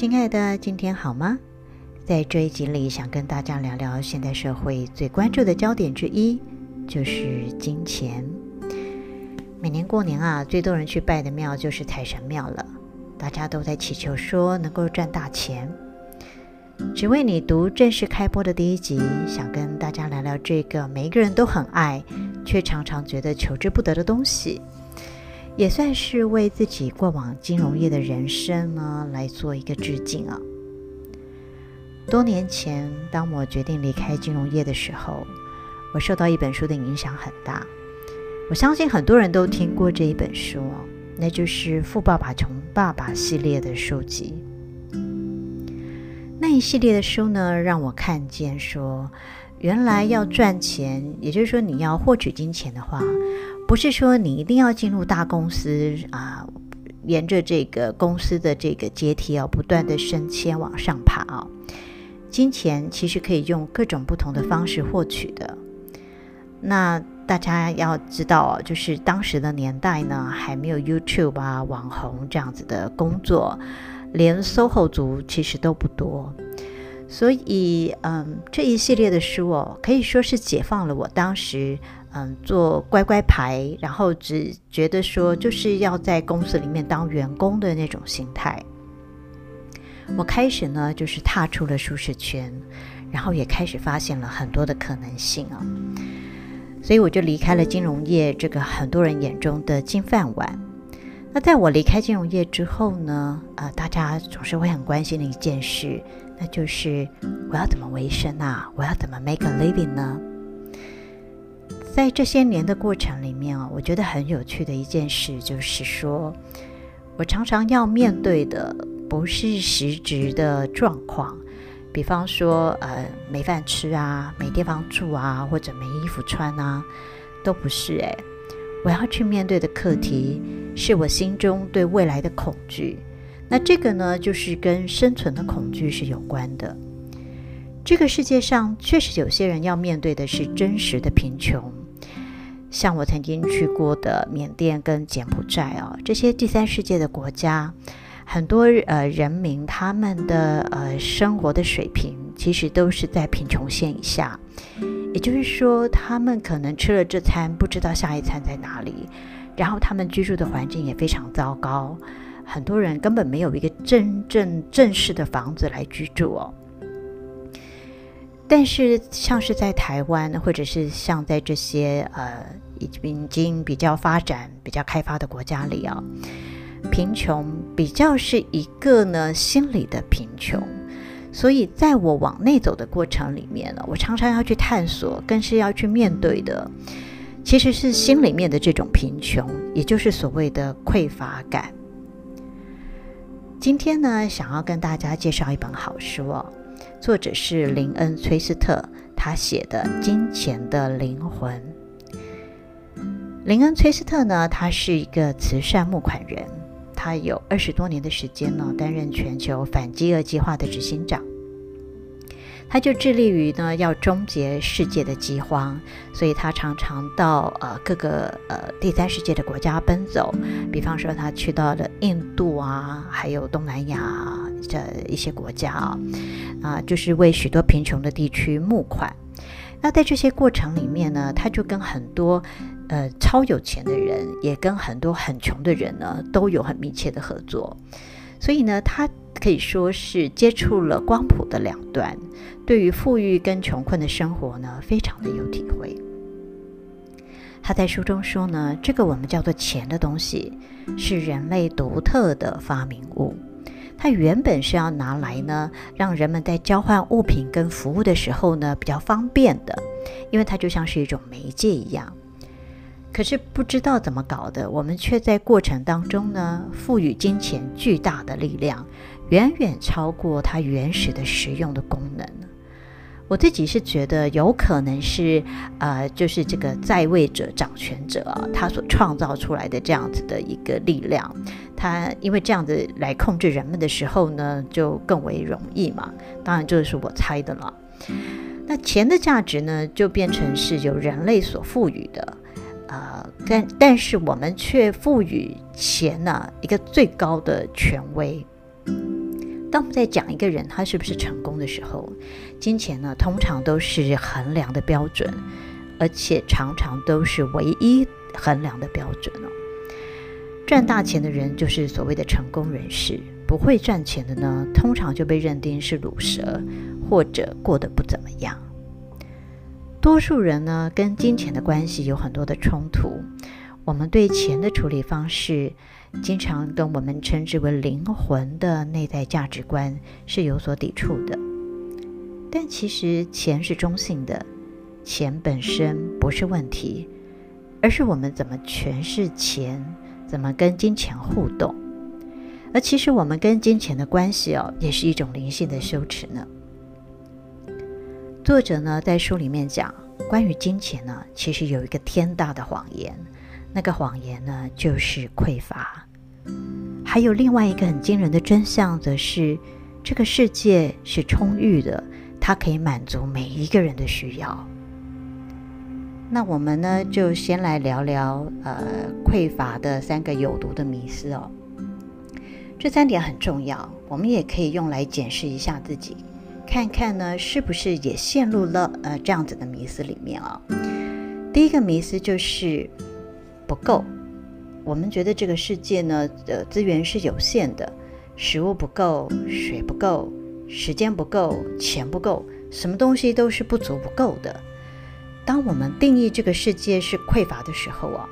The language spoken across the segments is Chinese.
亲爱的，今天好吗？在这一集里，想跟大家聊聊现代社会最关注的焦点之一，就是金钱。每年过年啊，最多人去拜的庙就是财神庙了，大家都在祈求说能够赚大钱。只为你读正式开播的第一集，想跟大家聊聊这个每一个人都很爱，却常常觉得求之不得的东西。也算是为自己过往金融业的人生呢，来做一个致敬啊。多年前，当我决定离开金融业的时候，我受到一本书的影响很大。我相信很多人都听过这一本书，那就是《富爸爸穷爸爸》系列的书籍。那一系列的书呢，让我看见说，原来要赚钱，也就是说你要获取金钱的话。不是说你一定要进入大公司啊，沿着这个公司的这个阶梯啊，不断的升迁往上爬啊。金钱其实可以用各种不同的方式获取的。那大家要知道啊，就是当时的年代呢，还没有 YouTube 啊、网红这样子的工作，连 SOHO 族其实都不多。所以，嗯，这一系列的书哦，可以说是解放了我当时。嗯，做乖乖牌，然后只觉得说就是要在公司里面当员工的那种心态。我开始呢，就是踏出了舒适圈，然后也开始发现了很多的可能性啊。所以我就离开了金融业，这个很多人眼中的金饭碗。那在我离开金融业之后呢，呃，大家总是会很关心的一件事，那就是我要怎么维生啊？我要怎么 make a living 呢？在这些年的过程里面啊，我觉得很有趣的一件事就是说，我常常要面对的不是实质的状况，比方说呃没饭吃啊，没地方住啊，或者没衣服穿啊，都不是诶。我要去面对的课题是我心中对未来的恐惧。那这个呢，就是跟生存的恐惧是有关的。这个世界上确实有些人要面对的是真实的贫穷。像我曾经去过的缅甸跟柬埔寨啊，这些第三世界的国家，很多呃人民他们的呃生活的水平其实都是在贫穷线以下，也就是说，他们可能吃了这餐不知道下一餐在哪里，然后他们居住的环境也非常糟糕，很多人根本没有一个真正正式的房子来居住哦。但是，像是在台湾，或者是像在这些呃已经比较发展、比较开发的国家里啊，贫穷比较是一个呢心理的贫穷。所以，在我往内走的过程里面呢，我常常要去探索，更是要去面对的，其实是心里面的这种贫穷，也就是所谓的匮乏感。今天呢，想要跟大家介绍一本好书哦。作者是林恩·崔斯特，他写的《金钱的灵魂》。林恩·崔斯特呢，他是一个慈善募款人，他有二十多年的时间呢，担任全球反饥饿计划的执行长。他就致力于呢，要终结世界的饥荒，所以他常常到呃各个呃第三世界的国家奔走，比方说他去到了印度啊，还有东南亚的一些国家啊，啊，就是为许多贫穷的地区募款。那在这些过程里面呢，他就跟很多呃超有钱的人，也跟很多很穷的人呢，都有很密切的合作。所以呢，他可以说是接触了光谱的两端，对于富裕跟穷困的生活呢，非常的有体会。他在书中说呢，这个我们叫做钱的东西，是人类独特的发明物。它原本是要拿来呢，让人们在交换物品跟服务的时候呢比较方便的，因为它就像是一种媒介一样。可是不知道怎么搞的，我们却在过程当中呢，赋予金钱巨大的力量，远远超过它原始的实用的功能。我自己是觉得有可能是，呃，就是这个在位者、掌权者，他所创造出来的这样子的一个力量，他因为这样子来控制人们的时候呢，就更为容易嘛。当然，这是我猜的了。那钱的价值呢，就变成是由人类所赋予的，呃，但但是我们却赋予钱呢、一个最高的权威。当我们在讲一个人他是不是成功的时候，金钱呢，通常都是衡量的标准，而且常常都是唯一衡量的标准哦。赚大钱的人就是所谓的成功人士，不会赚钱的呢，通常就被认定是鲁蛇，或者过得不怎么样。多数人呢，跟金钱的关系有很多的冲突，我们对钱的处理方式。经常跟我们称之为灵魂的内在价值观是有所抵触的，但其实钱是中性的，钱本身不是问题，而是我们怎么诠释钱，怎么跟金钱互动。而其实我们跟金钱的关系哦，也是一种灵性的羞耻呢。作者呢在书里面讲，关于金钱呢，其实有一个天大的谎言。那个谎言呢，就是匮乏。还有另外一个很惊人的真相，则是这个世界是充裕的，它可以满足每一个人的需要。那我们呢，就先来聊聊呃匮乏的三个有毒的迷思哦。这三点很重要，我们也可以用来检视一下自己，看看呢是不是也陷入了呃这样子的迷思里面啊、哦。第一个迷思就是。不够，我们觉得这个世界呢，的资源是有限的，食物不够，水不够，时间不够，钱不够，什么东西都是不足不够的。当我们定义这个世界是匮乏的时候啊，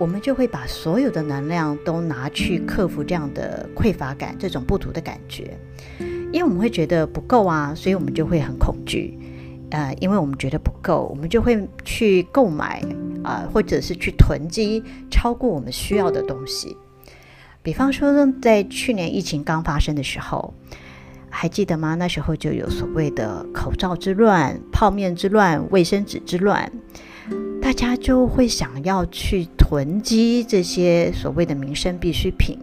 我们就会把所有的能量都拿去克服这样的匮乏感，这种不足的感觉，因为我们会觉得不够啊，所以我们就会很恐惧。呃，因为我们觉得不够，我们就会去购买啊、或者是去囤积超过我们需要的东西。比方说，在去年疫情刚发生的时候，还记得吗？那时候就有所谓的口罩之乱、泡面之乱、卫生纸之乱，大家就会想要去囤积这些所谓的民生必需品。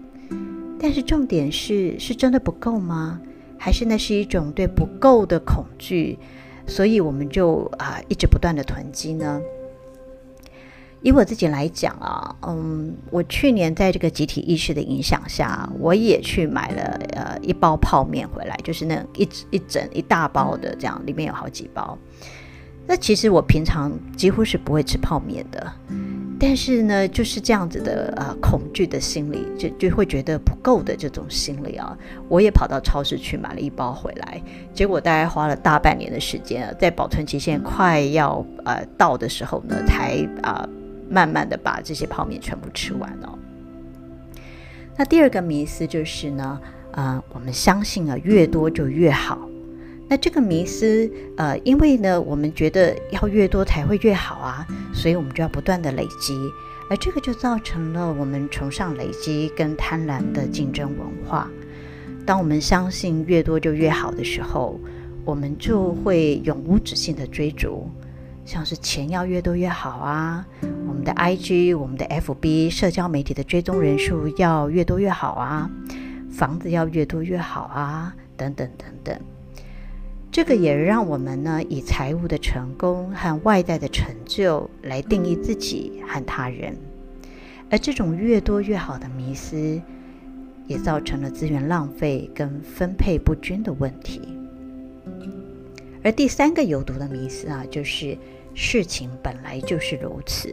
但是重点是，是真的不够吗？还是那是一种对不够的恐惧？所以我们就啊、一直不断的囤积呢。以我自己来讲啊，嗯，我去年在这个集体意识的影响下，我也去买了呃一包泡面回来，就是那一一整一大包的这样，里面有好几包。那其实我平常几乎是不会吃泡面的。但是呢，就是这样子的呃恐惧的心理，就就会觉得不够的这种心理啊，我也跑到超市去买了一包回来，结果大概花了大半年的时间，在保存期限快要呃到的时候呢，才啊、慢慢的把这些泡面全部吃完了。那第二个迷思就是呢，呃，我们相信啊，越多就越好。那这个迷思，呃，因为呢，我们觉得要越多才会越好啊，所以我们就要不断的累积，而这个就造成了我们崇尚累积跟贪婪的竞争文化。当我们相信越多就越好的时候，我们就会永无止境的追逐，像是钱要越多越好啊，我们的 IG、我们的 FB 社交媒体的追踪人数要越多越好啊，房子要越多越好啊，等等等等。这个也让我们呢，以财务的成功和外在的成就来定义自己和他人，而这种越多越好的迷思，也造成了资源浪费跟分配不均的问题。而第三个有毒的迷思啊，就是事情本来就是如此。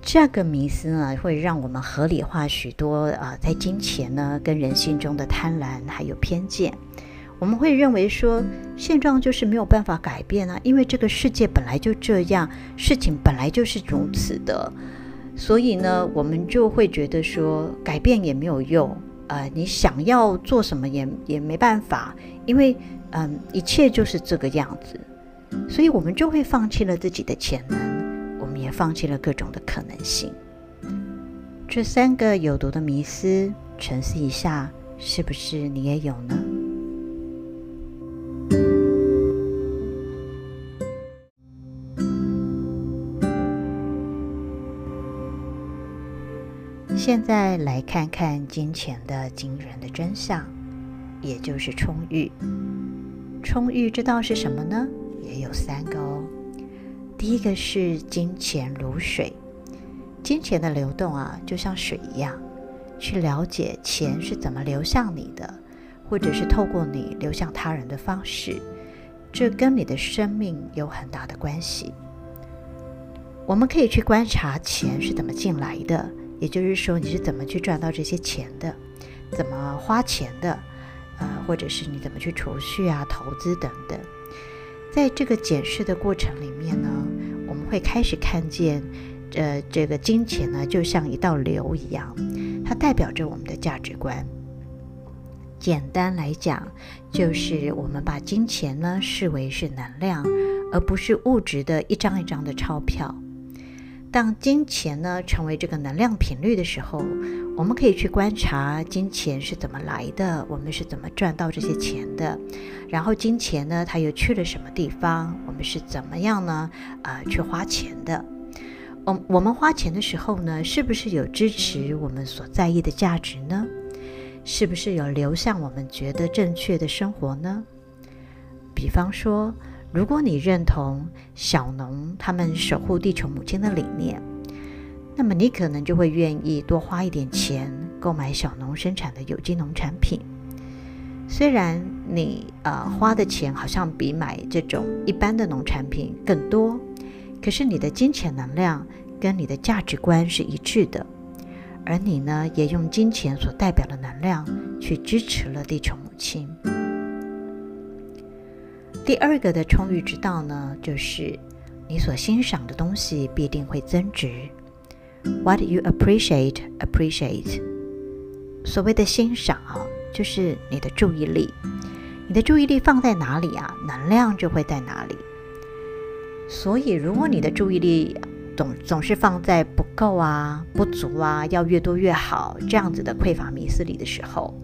这个迷思呢，会让我们合理化许多啊，在金钱呢跟人性中的贪婪还有偏见。我们会认为说，现状就是没有办法改变啊，因为这个世界本来就这样，事情本来就是如此的，所以呢，我们就会觉得说，改变也没有用，呃，你想要做什么也也没办法，因为嗯，一切就是这个样子，所以我们就会放弃了自己的潜能，我们也放弃了各种的可能性。这三个有毒的迷思，沉思一下，是不是你也有呢？现在来看看金钱的惊人的真相，也就是充裕。充裕知道是什么呢？也有三个哦。第一个是金钱如水，金钱的流动啊，就像水一样。去了解钱是怎么流向你的，或者是透过你流向他人的方式，这跟你的生命有很大的关系。我们可以去观察钱是怎么进来的。也就是说，你是怎么去赚到这些钱的？怎么花钱的？呃，或者是你怎么去储蓄啊、投资等等。在这个检视的过程里面呢，我们会开始看见，呃，这个金钱呢，就像一道流一样，它代表着我们的价值观。简单来讲，就是我们把金钱呢视为是能量，而不是物质的一张一张的钞票。当金钱呢成为这个能量频率的时候，我们可以去观察金钱是怎么来的，我们是怎么赚到这些钱的，然后金钱呢它又去了什么地方，我们是怎么样呢？啊、呃，去花钱的。我我们花钱的时候呢，是不是有支持我们所在意的价值呢？是不是有流向我们觉得正确的生活呢？比方说。如果你认同小农他们守护地球母亲的理念，那么你可能就会愿意多花一点钱购买小农生产的有机农产品。虽然你呃花的钱好像比买这种一般的农产品更多，可是你的金钱能量跟你的价值观是一致的，而你呢也用金钱所代表的能量去支持了地球母亲。第二个的充裕之道呢，就是你所欣赏的东西必定会增值。What you appreciate, appreciate。所谓的欣赏，就是你的注意力。你的注意力放在哪里啊，能量就会在哪里。所以，如果你的注意力总总是放在不够啊、不足啊、要越多越好这样子的匮乏迷思里的时候，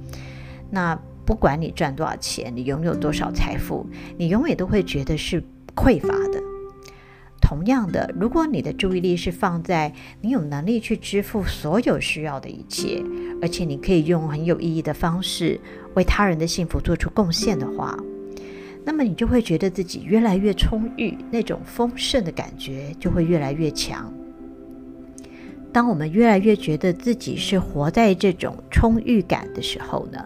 那。不管你赚多少钱，你拥有多少财富，你永远都会觉得是匮乏的。同样的，如果你的注意力是放在你有能力去支付所有需要的一切，而且你可以用很有意义的方式为他人的幸福做出贡献的话，那么你就会觉得自己越来越充裕，那种丰盛的感觉就会越来越强。当我们越来越觉得自己是活在这种充裕感的时候呢，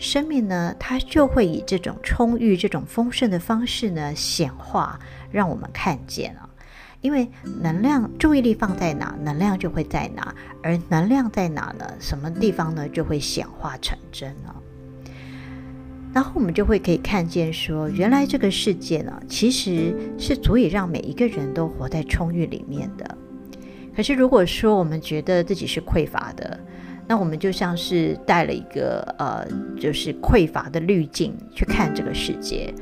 生命呢，它就会以这种充裕、这种丰盛的方式呢显化，让我们看见了。因为能量、注意力放在哪，能量就会在哪；而能量在哪呢，什么地方呢，就会显化成真了。然后我们就会可以看见说，原来这个世界呢，其实是足以让每一个人都活在充裕里面的。可是如果说我们觉得自己是匮乏的，那我们就像是带了一个呃，就是匮乏的滤镜去看这个世界。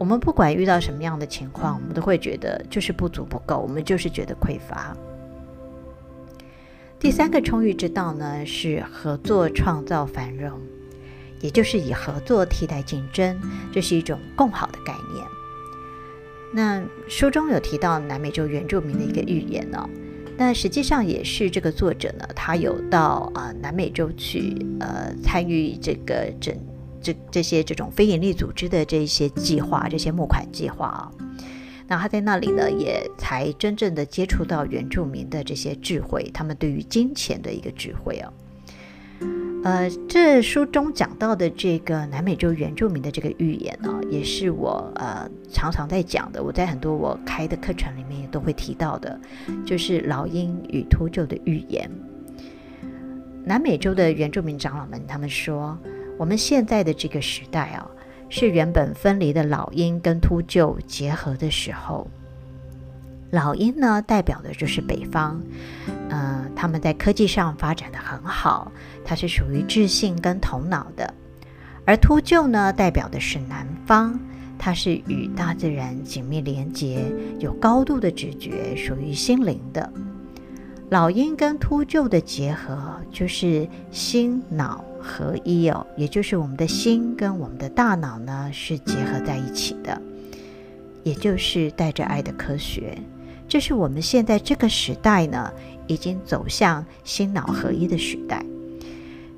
我们不管遇到什么样的情况，我们都会觉得就是不足不够，我们就是觉得匮乏。第三个充裕之道呢，是合作创造繁荣，也就是以合作替代竞争，这是一种共好的概念。那书中有提到南美洲原住民的一个寓言呢、哦。那实际上也是这个作者呢，他有到啊、呃、南美洲去，呃，参与这个整这这些这种非营利组织的这些计划，这些募款计划啊。那他在那里呢，也才真正的接触到原住民的这些智慧，他们对于金钱的一个智慧啊。呃，这书中讲到的这个南美洲原住民的这个预言呢、也是我呃常常在讲的。我在很多我开的课程里面也都会提到的，就是老鹰与秃鹫的预言。南美洲的原住民长老们他们说，我们现在的这个时代啊、是原本分离的老鹰跟秃鹫结合的时候。老鹰呢，代表的就是北方，呃，他们在科技上发展得很好，它是属于智性跟头脑的；而秃鹫呢，代表的是南方，它是与大自然紧密连接，有高度的直觉，属于心灵的。老鹰跟秃鹫的结合，就是心脑合一哦，也就是我们的心跟我们的大脑呢是结合在一起的，也就是带着爱的科学。这是我们现在这个时代呢，已经走向心脑合一的时代。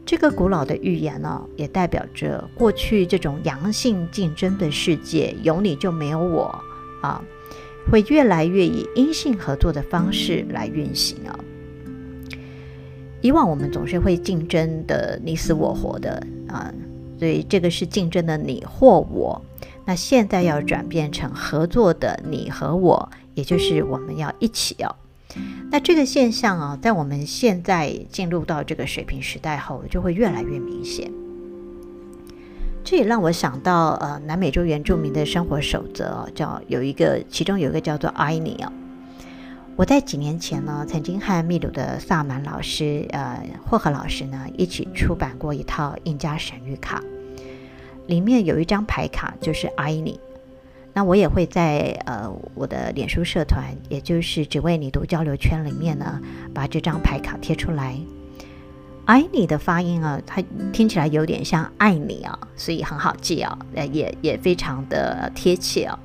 这个古老的预言呢，也代表着过去这种阳性竞争的世界，有你就没有我啊，会越来越以阴性合作的方式来运行哦。以往我们总是会竞争的你死我活的啊，所以这个是竞争的你或我。那现在要转变成合作的你和我。也就是我们要一起哦，那这个现象啊，在我们现在进入到这个水平时代后，就会越来越明显。这也让我想到，呃，南美洲原住民的生活守则哦，叫有一个，其中有一个叫做爱你哦。我在几年前呢，曾经和秘鲁的萨满老师，呃，霍赫老师呢，一起出版过一套印加神谕卡，里面有一张牌卡，就是爱你。那我也会在呃我的脸书社团，也就是只为你读交流圈里面呢，把这张牌卡贴出来。爱你的发音啊，它听起来有点像爱你啊，所以很好记啊，也也非常的贴切啊。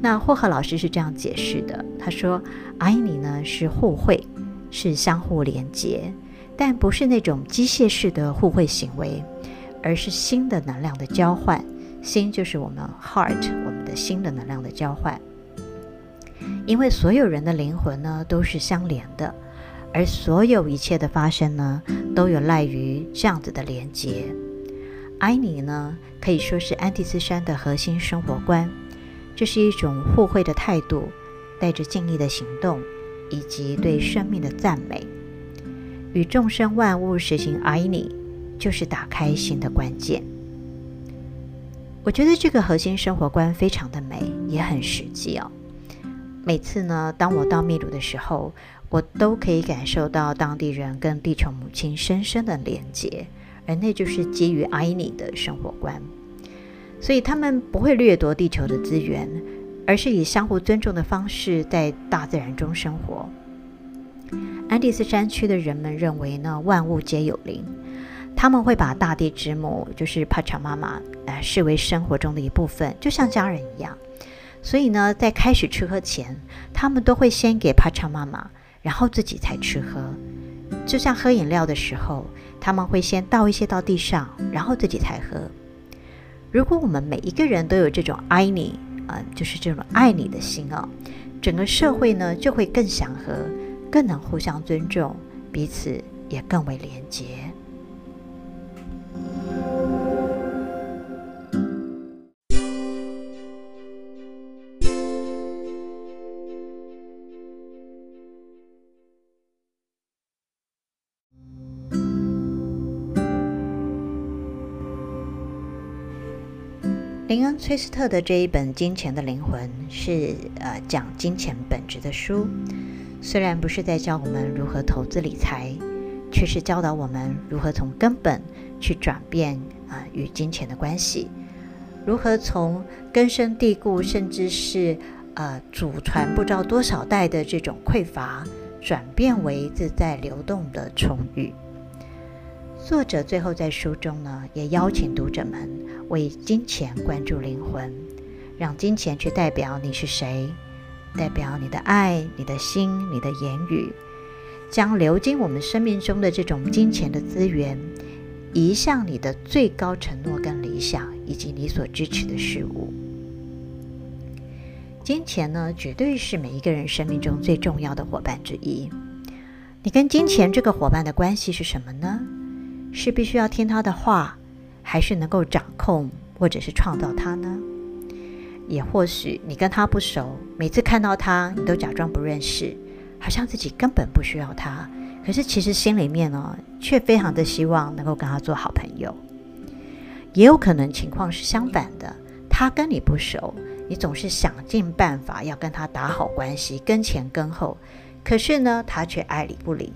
那霍赫老师是这样解释的，他说爱你呢是互惠，是相互连接，但不是那种机械式的互惠行为，而是心的能量的交换。心就是我们 heart，我们的心的能量的交换。因为所有人的灵魂呢都是相连的，而所有一切的发生呢都有赖于这样子的连接。爱你呢可以说是安第斯山的核心生活观，这是一种互惠的态度，带着敬意的行动，以及对生命的赞美。与众生万物实行爱你，就是打开心的关键。我觉得这个核心生活观非常的美，也很实际哦。每次呢，当我到秘鲁的时候，我都可以感受到当地人跟地球母亲深深的连接，而那就是基于爱你的生活观。所以他们不会掠夺地球的资源，而是以相互尊重的方式在大自然中生活。安第斯山区的人们认为呢，万物皆有灵。他们会把大地之母，就是帕查妈妈，呃，视为生活中的一部分，就像家人一样。所以呢，在开始吃喝前，他们都会先给帕查妈妈，然后自己才吃喝。就像喝饮料的时候，他们会先倒一些到地上，然后自己才喝。如果我们每一个人都有这种爱你，呃，就是这种爱你的心哦，整个社会呢就会更祥和，更能互相尊重，彼此也更为廉洁。林恩·崔斯特的这一本《金钱的灵魂》是呃讲金钱本质的书，虽然不是在教我们如何投资理财，却是教导我们如何从根本去转变啊、与金钱的关系，如何从根深蒂固甚至是呃祖传不知道多少代的这种匮乏，转变为自在流动的充裕。作者最后在书中呢，也邀请读者们为金钱关注灵魂，让金钱去代表你是谁，代表你的爱、你的心、你的言语，将流经我们生命中的这种金钱的资源，移向你的最高承诺跟理想，以及你所支持的事物。金钱呢，绝对是每一个人生命中最重要的伙伴之一。你跟金钱这个伙伴的关系是什么呢？是必须要听他的话，还是能够掌控或者是创造他呢？也或许你跟他不熟，每次看到他，你都假装不认识，好像自己根本不需要他。可是其实心里面呢，却非常的希望能够跟他做好朋友。也有可能情况是相反的，他跟你不熟，你总是想尽办法要跟他打好关系，跟前跟后，可是呢，他却爱理不理。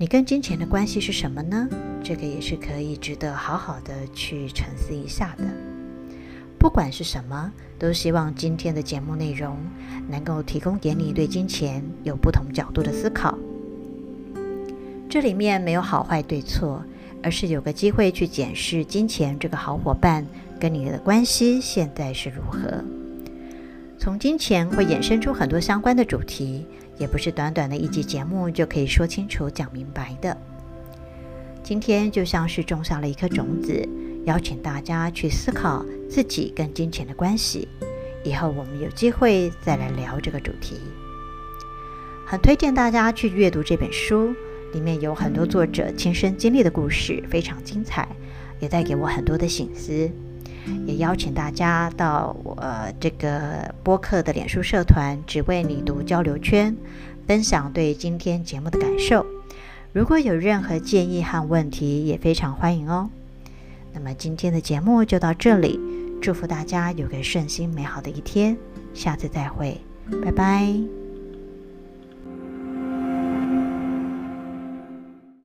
你跟金钱的关系是什么呢？这个也是可以值得好好的去沉思一下的。不管是什么，都希望今天的节目内容能够提供给你对金钱有不同角度的思考。这里面没有好坏对错，而是有个机会去检视金钱这个好伙伴跟你的关系现在是如何。从金钱会衍生出很多相关的主题，也不是短短的一集节目就可以说清楚讲明白的。今天就像是种下了一颗种子。邀请大家去思考自己跟金钱的关系，以后我们有机会再来聊这个主题。很推荐大家去阅读这本书，里面有很多作者亲身经历的故事，非常精彩，也带给我很多的醒思。也邀请大家到我这个播客的脸书社团“只为你读”交流圈，分享对今天节目的感受。如果有任何建议和问题，也非常欢迎哦。那么今天的节目就到这里，祝福大家有个顺心美好的一天，下次再会，拜拜。